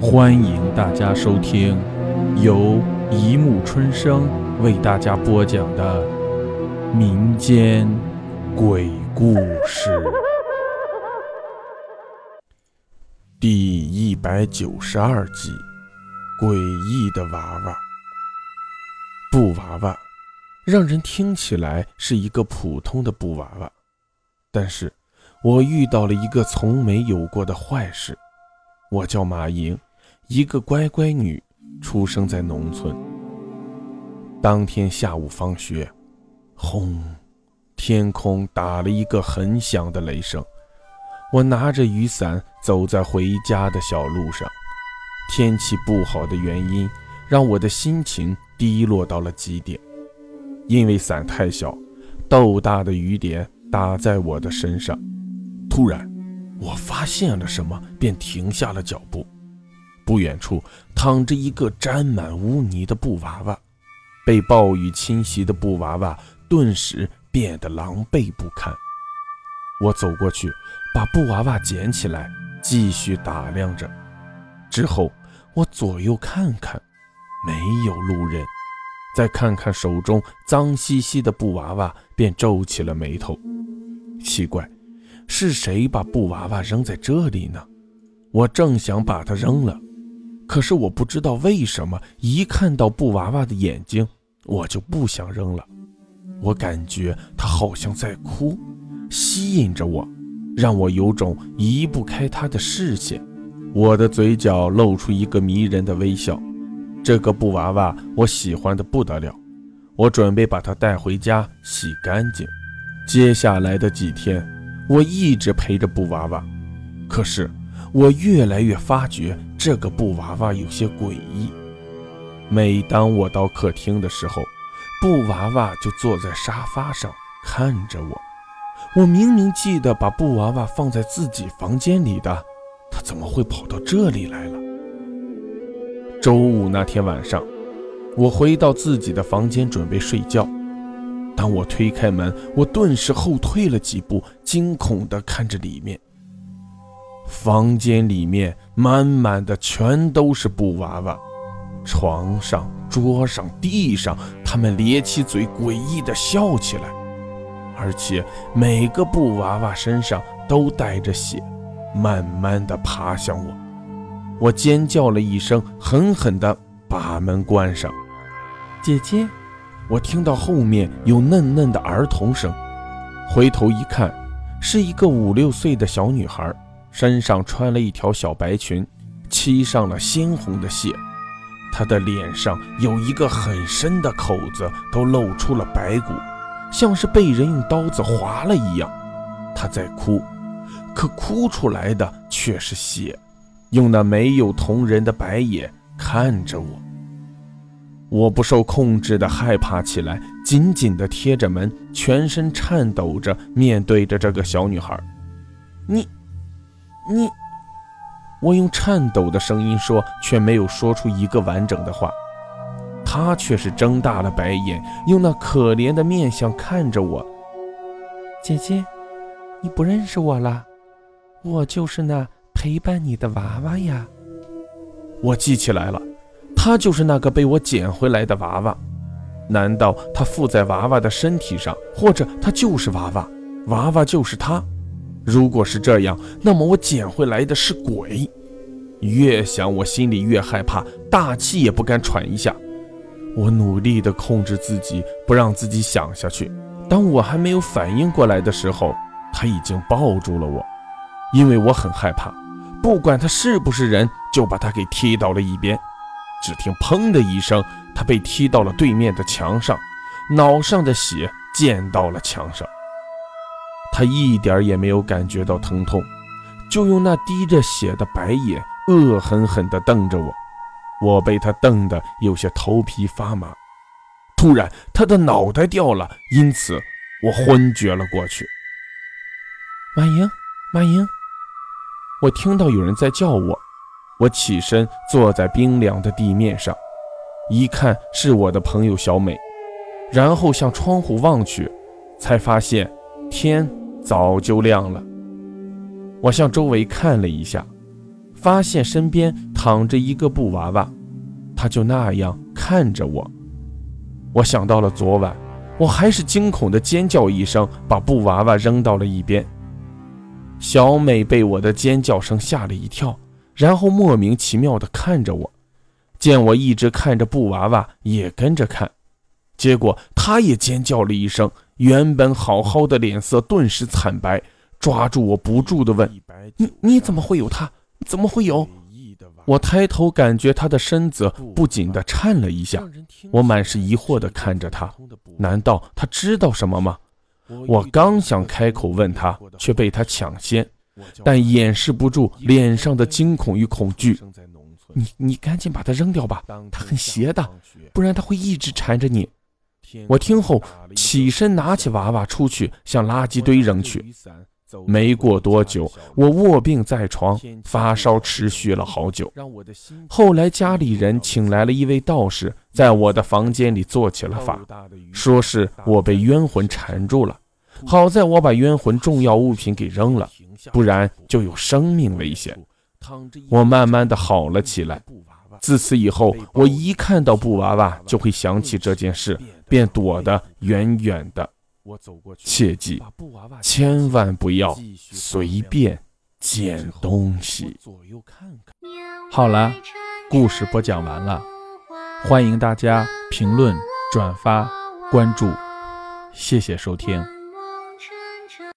欢迎大家收听由一木春生为大家播讲的民间鬼故事第一百九十二集：诡异的娃娃。布娃娃让人听起来是一个普通的布娃娃，但是我遇到了一个从没有过的坏事。我叫马莹，一个乖乖女，出生在农村。当天下午放学，轰，天空打了一个很响的雷声。我拿着雨伞走在回家的小路上，天气不好的原因让我的心情低落到了极点。因为伞太小，豆大的雨点打在我的身上。突然。我发现了什么，便停下了脚步。不远处躺着一个沾满污泥的布娃娃，被暴雨侵袭的布娃娃顿时变得狼狈不堪。我走过去，把布娃娃捡起来，继续打量着。之后我左右看看，没有路人。再看看手中脏兮兮的布娃娃，便皱起了眉头。奇怪。是谁把布娃娃扔在这里呢？我正想把它扔了，可是我不知道为什么，一看到布娃娃的眼睛，我就不想扔了。我感觉它好像在哭，吸引着我，让我有种移不开它的视线。我的嘴角露出一个迷人的微笑。这个布娃娃我喜欢的不得了，我准备把它带回家洗干净。接下来的几天。我一直陪着布娃娃，可是我越来越发觉这个布娃娃有些诡异。每当我到客厅的时候，布娃娃就坐在沙发上看着我。我明明记得把布娃娃放在自己房间里的，它怎么会跑到这里来了？周五那天晚上，我回到自己的房间准备睡觉。当我推开门，我顿时后退了几步，惊恐地看着里面。房间里面满满的全都是布娃娃，床上、桌上、地上，他们咧起嘴，诡异的笑起来，而且每个布娃娃身上都带着血，慢慢的爬向我。我尖叫了一声，狠狠的把门关上。姐姐。我听到后面有嫩嫩的儿童声，回头一看，是一个五六岁的小女孩，身上穿了一条小白裙，漆上了鲜红的血，她的脸上有一个很深的口子，都露出了白骨，像是被人用刀子划了一样。她在哭，可哭出来的却是血，用那没有瞳仁的白眼看着我。我不受控制的害怕起来，紧紧地贴着门，全身颤抖着面对着这个小女孩。你，你，我用颤抖的声音说，却没有说出一个完整的话。他却是睁大了白眼，用那可怜的面相看着我。姐姐，你不认识我了？我就是那陪伴你的娃娃呀。我记起来了。他就是那个被我捡回来的娃娃，难道他附在娃娃的身体上，或者他就是娃娃，娃娃就是他？如果是这样，那么我捡回来的是鬼。越想我心里越害怕，大气也不敢喘一下。我努力地控制自己，不让自己想下去。当我还没有反应过来的时候，他已经抱住了我，因为我很害怕，不管他是不是人，就把他给踢到了一边。只听“砰”的一声，他被踢到了对面的墙上，脑上的血溅到了墙上。他一点也没有感觉到疼痛，就用那滴着血的白眼恶狠狠地瞪着我。我被他瞪得有些头皮发麻。突然，他的脑袋掉了，因此我昏厥了过去。马英，马英，我听到有人在叫我。我起身坐在冰凉的地面上，一看是我的朋友小美，然后向窗户望去，才发现天早就亮了。我向周围看了一下，发现身边躺着一个布娃娃，他就那样看着我。我想到了昨晚，我还是惊恐的尖叫一声，把布娃娃扔到了一边。小美被我的尖叫声吓了一跳，然后莫名其妙地看着我。见我一直看着布娃娃，也跟着看，结果她也尖叫了一声，原本好好的脸色顿时惨白，抓住我不住的问：“你你怎么会有他？怎么会有？”我抬头感觉他的身子不紧的颤了一下，我满是疑惑的看着他，难道他知道什么吗？我刚想开口问他，却被他抢先，但掩饰不住脸上的惊恐与恐惧。你你赶紧把它扔掉吧，它很邪的，不然他会一直缠着你。我听后起身拿起娃娃出去，向垃圾堆扔去。没过多久，我卧病在床，发烧持续了好久。后来家里人请来了一位道士，在我的房间里做起了法，说是我被冤魂缠住了。好在我把冤魂重要物品给扔了，不然就有生命危险。我慢慢的好了起来。自此以后，我一看到布娃娃就会想起这件事，便躲得远远的。切记，千万不要随便捡东西。好了，故事播讲完了，欢迎大家评论、转发、关注，谢谢收听。